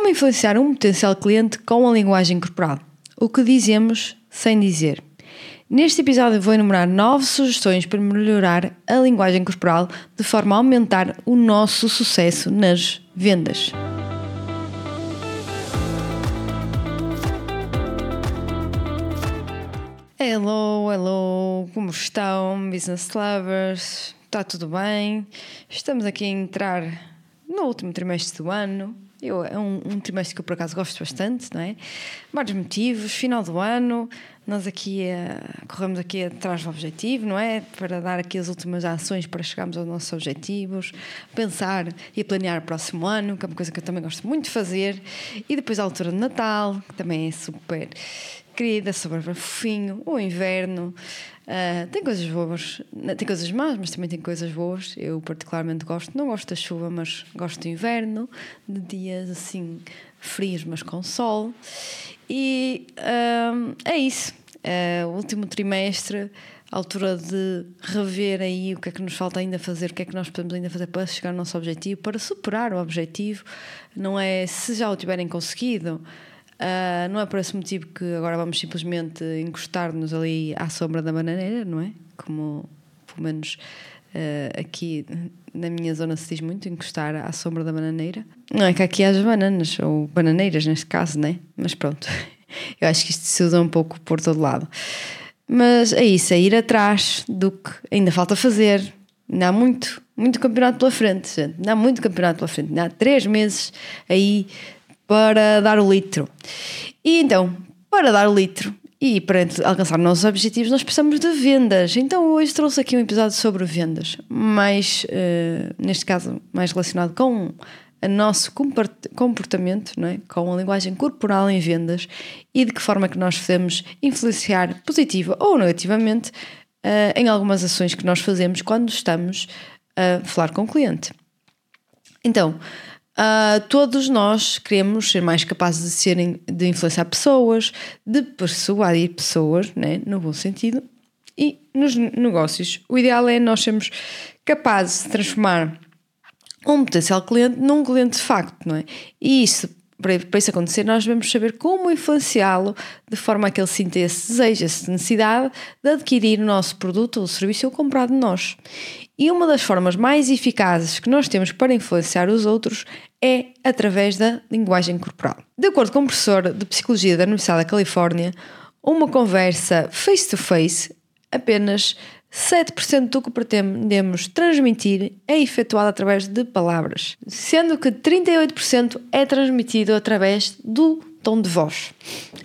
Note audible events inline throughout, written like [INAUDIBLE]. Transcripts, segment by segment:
Como influenciar um potencial cliente com a linguagem corporal? O que dizemos sem dizer. Neste episódio vou enumerar nove sugestões para melhorar a linguagem corporal de forma a aumentar o nosso sucesso nas vendas. Hello, hello, como estão, business lovers? Está tudo bem? Estamos aqui a entrar no último trimestre do ano. Eu, é um, um, trimestre que eu por acaso gosto bastante, não é? Vários motivos, final do ano, nós aqui uh, corremos aqui atrás do objetivo, não é? Para dar aqui as últimas ações para chegarmos aos nossos objetivos, pensar e planear o próximo ano, que é uma coisa que eu também gosto muito de fazer. E depois a altura de Natal, que também é super querida, sobre fofinho, o inverno. Uh, tem coisas boas, tem coisas más, mas também tem coisas boas. Eu particularmente gosto, não gosto da chuva, mas gosto do inverno, de dias assim frios, mas com sol. E uh, é isso. Uh, último trimestre, altura de rever aí o que é que nos falta ainda fazer, o que é que nós podemos ainda fazer para chegar ao nosso objetivo, para superar o objetivo. Não é se já o tiverem conseguido Uh, não é por esse motivo que agora vamos simplesmente encostar-nos ali à sombra da bananeira, não é? Como, pelo menos uh, aqui na minha zona se diz muito, encostar à sombra da bananeira. Não é que aqui haja bananas, ou bananeiras neste caso, né? Mas pronto, [LAUGHS] eu acho que isto se usa um pouco por todo lado. Mas é isso, é ir atrás do que ainda falta fazer. Ainda há muito, muito campeonato pela frente, gente. Ainda há muito campeonato pela frente. Ainda há três meses aí para dar o litro. E então, para dar o litro e para alcançar nossos objetivos, nós precisamos de vendas. Então, hoje trouxe aqui um episódio sobre vendas, mais, uh, neste caso, mais relacionado com o nosso comportamento, não é? com a linguagem corporal em vendas e de que forma que nós podemos influenciar positiva ou negativamente uh, em algumas ações que nós fazemos quando estamos a falar com o cliente. Então, Uh, todos nós queremos ser mais capazes de serem, de influenciar pessoas, de persuadir pessoas, né, no bom sentido, e nos negócios. O ideal é nós sermos capazes de transformar um potencial cliente num cliente de facto, não é? E isso, para, para isso acontecer, nós devemos saber como influenciá-lo de forma a que ele sinta esse desejo, essa necessidade de adquirir o nosso produto ou serviço ou comprar de nós. E uma das formas mais eficazes que nós temos para influenciar os outros é através da linguagem corporal. De acordo com um professor de psicologia da Universidade da Califórnia, uma conversa face-to-face, apenas 7% do que pretendemos transmitir é efetuado através de palavras, sendo que 38% é transmitido através do tom de voz.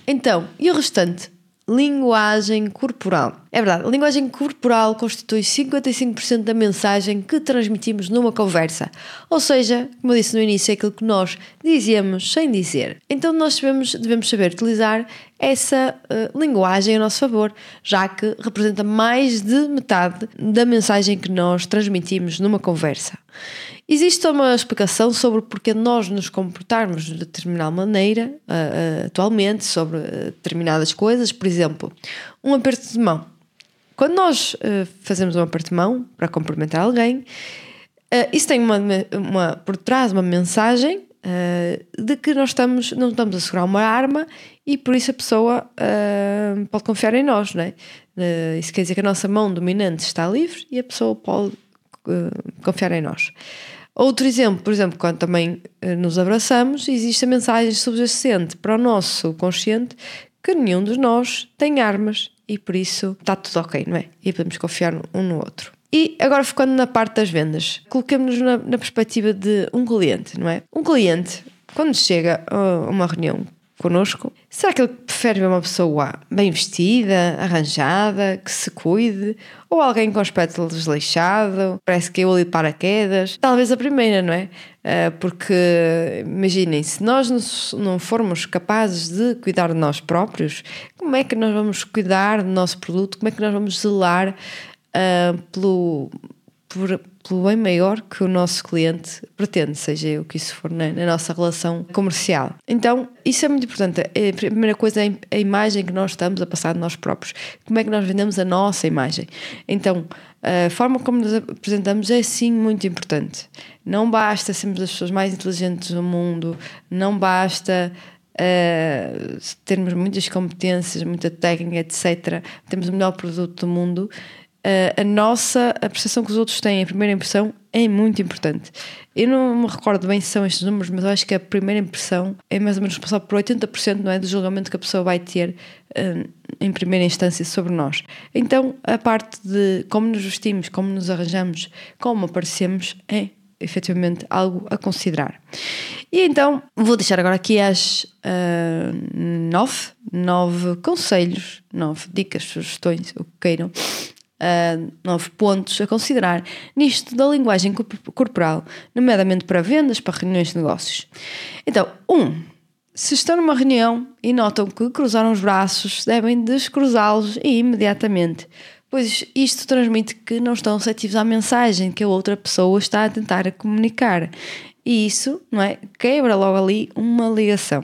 Então, e o restante? linguagem corporal. É verdade, a linguagem corporal constitui 55% da mensagem que transmitimos numa conversa. Ou seja, como eu disse no início, é aquilo que nós dizemos sem dizer. Então nós devemos, saber utilizar essa uh, linguagem a nosso favor, já que representa mais de metade da mensagem que nós transmitimos numa conversa. Existe uma explicação sobre porque nós nos comportarmos de determinada maneira uh, uh, atualmente sobre determinadas coisas, por exemplo, um aperto de mão. Quando nós fazemos um mão para cumprimentar alguém, isso tem uma, uma, por trás uma mensagem uh, de que nós estamos, não estamos a segurar uma arma e por isso a pessoa uh, pode confiar em nós, não é? Uh, isso quer dizer que a nossa mão dominante está livre e a pessoa pode confiar em nós. Outro exemplo, por exemplo, quando também nos abraçamos, existe a mensagem subjacente para o nosso consciente que nenhum de nós tem armas e por isso está tudo ok, não é? E podemos confiar um no outro. E agora focando na parte das vendas, coloquemos-nos na, na perspectiva de um cliente, não é? Um cliente, quando chega a uma reunião connosco, será que ele prefere ver uma pessoa bem vestida, arranjada, que se cuide, ou alguém com aspecto desleixado, parece que eu ali de paraquedas? Talvez a primeira, não é? Eh, porque imaginem, se nós não formos capazes de cuidar de nós próprios, como é que nós vamos cuidar do nosso produto? Como é que nós vamos zelar uh, pelo, por, pelo bem maior que o nosso cliente pretende, seja o que isso for na, na, nossa relação comercial. Então, isso é muito importante. A primeira coisa é a imagem que nós estamos a passar de nós próprios. Como é que nós vendemos a nossa imagem? Então, a forma como nos apresentamos é sim muito importante. Não basta sermos as pessoas mais inteligentes do mundo, não basta uh, termos muitas competências, muita técnica, etc. Temos o melhor produto do mundo a nossa a percepção que os outros têm, a primeira impressão é muito importante. Eu não me recordo bem se são estes números, mas acho que a primeira impressão é mais ou menos responsável por 80% não é, do julgamento que a pessoa vai ter uh, em primeira instância sobre nós. Então, a parte de como nos vestimos, como nos arranjamos, como aparecemos, é efetivamente algo a considerar. E então, vou deixar agora aqui as uh, nove, nove conselhos, nove dicas, sugestões, o que queiram, uh, nove pontos a considerar nisto da linguagem corporal, nomeadamente para vendas, para reuniões de negócios. Então, um, se estão numa reunião e notam que cruzaram os braços, devem descruzá-los imediatamente, pois isto transmite que não estão receptivos à mensagem que a outra pessoa está a tentar comunicar. E isso, não é? Quebra logo ali uma ligação.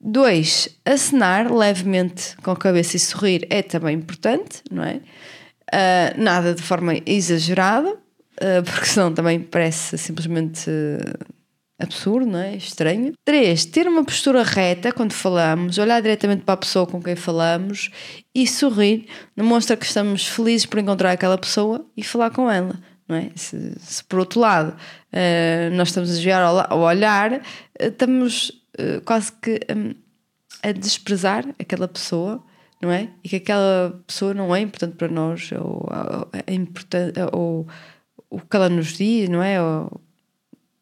2. Acenar levemente com a cabeça e sorrir é também importante, não é? Uh, nada de forma exagerada, uh, porque [LAUGHS] senão também parece simplesmente uh, absurdo, não é? Estranho. 3. Ter uma postura reta quando falamos, olhar diretamente para a pessoa com quem falamos e sorrir demonstra que estamos felizes por encontrar aquela pessoa e falar com ela. Não é? se, se por outro lado nós estamos a desviar olhar, estamos quase que um, a desprezar aquela pessoa não é? E que aquela pessoa não é importante para nós, ou, é importante, ou o que ela nos diz, não é? Ou,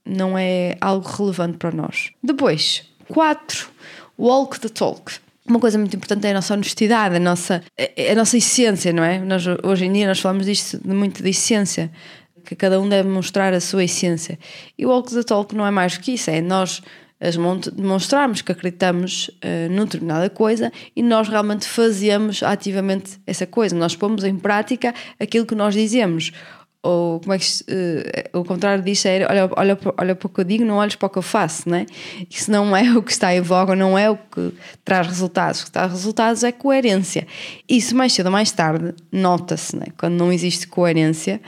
não é algo relevante para nós. Depois, quatro, walk the talk. Uma coisa muito importante é a nossa honestidade, a nossa, a nossa essência, não é? Nós, hoje em dia nós falamos disto muito de essência, que cada um deve mostrar a sua essência. E o walk the talk não é mais do que isso, é nós demonstrarmos que acreditamos uh, numa determinada coisa e nós realmente fazemos ativamente essa coisa. Nós pomos em prática aquilo que nós dizemos. Ou como é que uh, o contrário disso é olha, olha, olha para o que eu digo, não olhes para o que eu faço, né? Isso não é o que está em voga, não é o que traz resultados. O que traz resultados é coerência. Isso mais cedo ou mais tarde nota-se, né? Quando não existe coerência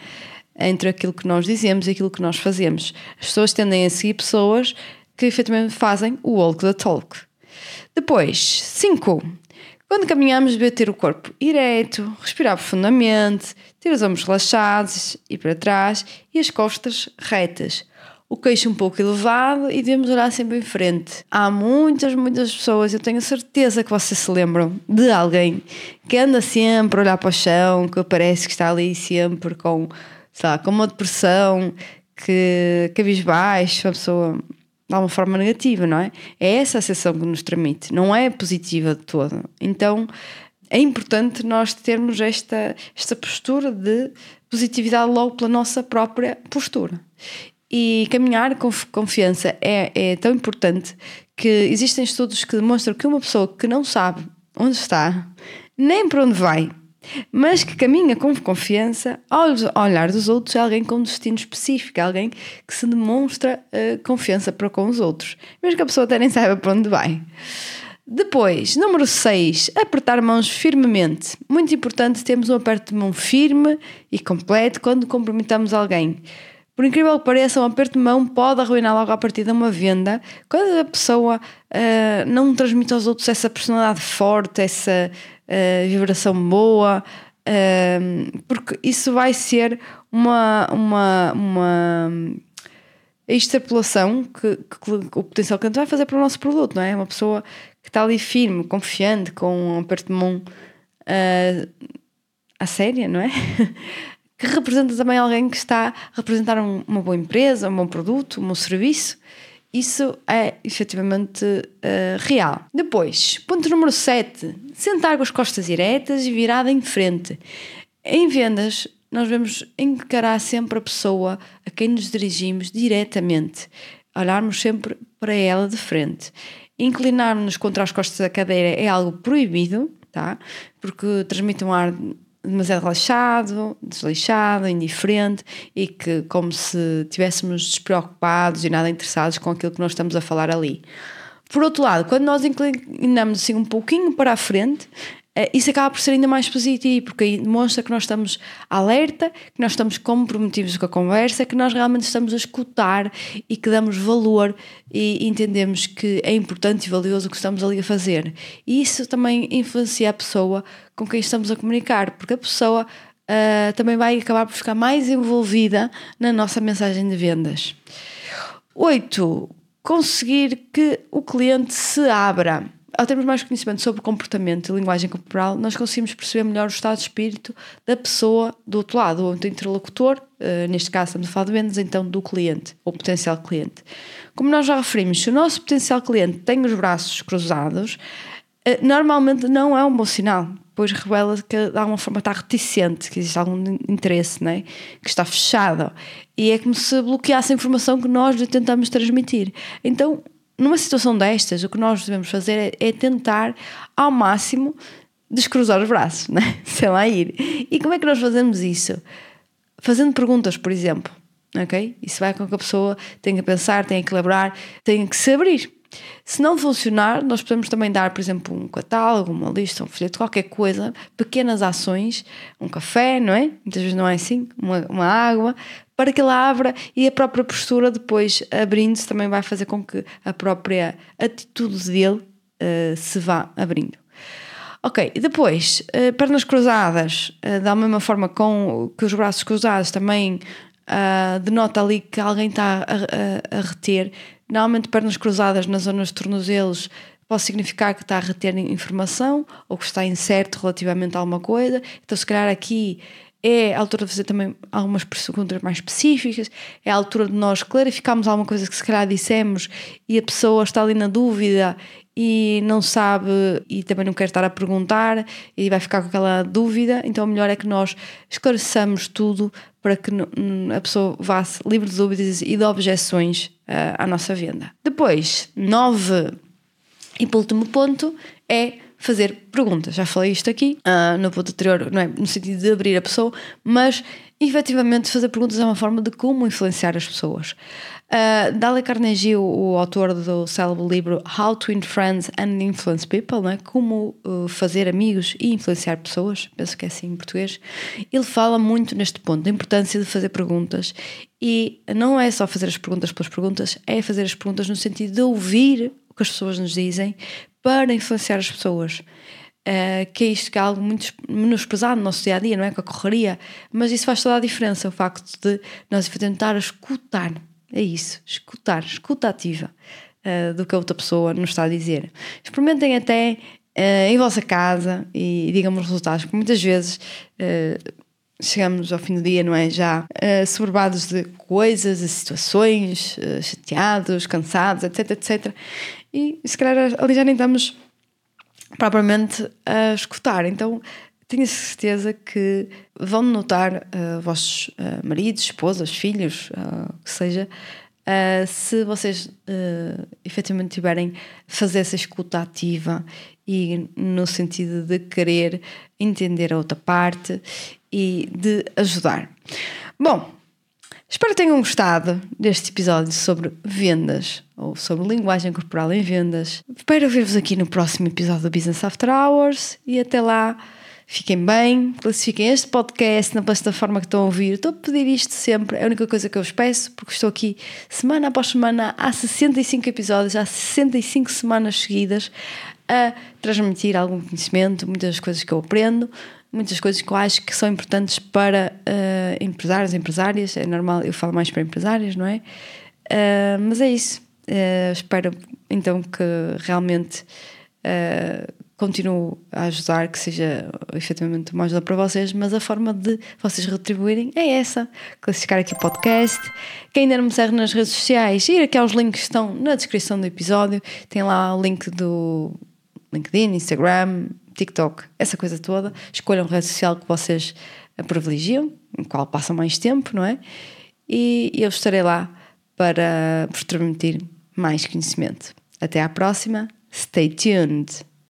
entre aquilo que nós dizemos e aquilo que nós fazemos. As pessoas tendem a seguir pessoas que efetivamente fazem o walk the talk. Depois, 5. Quando caminhamos, devemos ter o corpo ereto, respirar profundamente, ter os ombros relaxados e para trás e as costas retas. O queixo um pouco elevado e devemos olhar sempre em frente. Há muitas, muitas pessoas, eu tenho certeza que vocês se lembram de alguém que anda sempre a olhar para o chão, que parece que está ali sempre com, sei lá, com uma depressão, que cabisbaixo, uma pessoa de alguma forma negativa, não é? É essa a sensação que nos transmite, não é positiva de todo. Então é importante nós termos esta, esta postura de positividade logo pela nossa própria postura. E caminhar com confiança é, é tão importante que existem estudos que demonstram que uma pessoa que não sabe onde está, nem para onde vai, mas que caminha com confiança ao olhar dos outros é alguém com destino específico, alguém que se demonstra uh, confiança para com os outros, mesmo que a pessoa até nem saiba para onde vai. Depois, número 6, apertar mãos firmemente. Muito importante termos um aperto de mão firme e completo quando cumprimentamos alguém. Por incrível que pareça, um aperto de mão pode arruinar logo a partir de uma venda quando a pessoa uh, não transmite aos outros essa personalidade forte, essa uh, vibração boa, uh, porque isso vai ser uma, uma, uma extrapolação que, que, o potencial cliente vai fazer para o nosso produto, não é? Uma pessoa que está ali firme, confiante, com um aperto de mão uh, a séria, não é? [LAUGHS] que representa também alguém que está a representar um, uma boa empresa, um bom produto, um bom serviço isso é efetivamente uh, real. Depois, ponto número 7: sentar com as costas diretas e virada em frente. Em vendas, nós devemos encarar sempre a pessoa a quem nos dirigimos diretamente, olharmos sempre para ela de frente. Inclinar-nos contra as costas da cadeira é algo proibido, tá? Porque transmite um ar demasiado relaxado, desleixado, indiferente e que como se estivéssemos despreocupados e nada interessados com aquilo que nós estamos a falar ali. Por outro lado, quando nós inclinamos assim um pouquinho para a frente, isso acaba por ser ainda mais positivo, porque aí demonstra que nós estamos alerta, que nós estamos comprometidos com a conversa, que nós realmente estamos a escutar e que damos valor e entendemos que é importante e valioso o que estamos ali a fazer. E isso também influencia a pessoa com quem estamos a comunicar, porque a pessoa uh, também vai acabar por ficar mais envolvida na nossa mensagem de vendas. Oito, conseguir que o cliente se abra ao termos mais conhecimento sobre comportamento e linguagem corporal, nós conseguimos perceber melhor o estado de espírito da pessoa do outro lado, ou do interlocutor, uh, neste caso estamos a falar de vendas, então do cliente, ou potencial cliente. Como nós já referimos, se o nosso potencial cliente tem os braços cruzados, uh, normalmente não é um bom sinal, pois revela que de alguma forma está reticente, que existe algum interesse, né? que está fechado. E é como se bloqueasse a informação que nós lhe tentamos transmitir. Então, numa situação destas, o que nós devemos fazer é, é tentar ao máximo descruzar os braços, né? [LAUGHS] sei lá ir. E como é que nós fazemos isso? Fazendo perguntas, por exemplo. Ok? Isso vai com que a pessoa tenha que pensar, tenha que elaborar, tenha que se abrir. Se não funcionar, nós podemos também dar, por exemplo, um catálogo, uma lista, um folheto, qualquer coisa, pequenas ações, um café, não é? Muitas vezes não é assim, uma, uma água, para que ela abra e a própria postura depois abrindo-se também vai fazer com que a própria atitude dele uh, se vá abrindo. Ok, depois, uh, pernas cruzadas, uh, da mesma forma com que os braços cruzados também denota ali que alguém está a, a, a, reter. Normalmente, pernas cruzadas nas zonas de tornozelos pode significar que está a reter informação ou que está incerto relativamente a alguma coisa. Então, se calhar aqui é a altura de fazer também algumas perguntas mais específicas, é a altura de nós clarificarmos alguma coisa que se calhar dissemos e a pessoa está ali na dúvida e não sabe e também não quer estar a perguntar e vai ficar com aquela dúvida, então o melhor é que nós esclareçamos tudo para que a pessoa vá livre de dúvidas e de objeções uh, à nossa venda. Depois, nove e por último ponto é fazer perguntas. Já falei isto aqui uh, no ponto anterior, não é no sentido de abrir a pessoa, mas efetivamente fazer perguntas é uma forma de como influenciar as pessoas. Uh, Dale Carnegie, o, autor do célebre livro How to Influence and Influence People, né? como uh, fazer amigos e influenciar pessoas, penso que é assim em português, ele fala muito neste ponto, da importância de fazer perguntas. E não é só fazer as perguntas pelas perguntas, é fazer as perguntas no sentido de ouvir que as pessoas nos dizem para influenciar as pessoas. Uh, que é isto que é algo muito menosprezado no nosso dia a dia, não é? Com a correria, mas isso faz toda a diferença, o facto de nós tentar escutar, é isso, escutar, escuta ativa uh, do que a outra pessoa nos está a dizer. Experimentem até uh, em vossa casa e, e digam-me os resultados, porque muitas vezes chegamos ao fim do dia, não é? Já uh, de coisas, de situações, uh, chateados, cansados, etc, etc. E se calhar ali já nem estamos propriamente a escutar. Então tenho certeza que vão notar uh, vossos uh, maridos, esposas, filhos, uh, que seja, uh, se vocês uh, efetivamente tiverem fazer essa escuta ativa e no sentido de querer entender a outra parte e de ajudar. Bom, espero que tenham gostado deste episódio sobre vendas ou sobre linguagem corporal em vendas. Espero ver-vos aqui no próximo episódio do Business After Hours e até lá. Fiquem bem, classifiquem este podcast na plataforma que estão a ouvir. Estou a pedir isto sempre, é a única coisa que eu vos peço, porque estou aqui semana após semana, há 65 episódios, há 65 semanas seguidas, a transmitir algum conhecimento, muitas coisas que eu aprendo, muitas coisas que eu acho que são importantes para uh, empresários, empresárias. É normal, eu falo mais para empresárias, não é? Uh, mas é isso. Uh, espero então que realmente continuo a ajudar, que seja efetivamente uma ajuda para vocês, mas a forma de vocês retribuírem é essa: classificar aqui o podcast. Quem ainda não me segue nas redes sociais, ir aqui aos links que estão na descrição do episódio, tem lá o link do LinkedIn, Instagram, TikTok, essa coisa toda. Escolham rede social que vocês privilegiam, em qual passam mais tempo, não é? E eu estarei lá para vos transmitir mais conhecimento. Até à próxima. Stay tuned!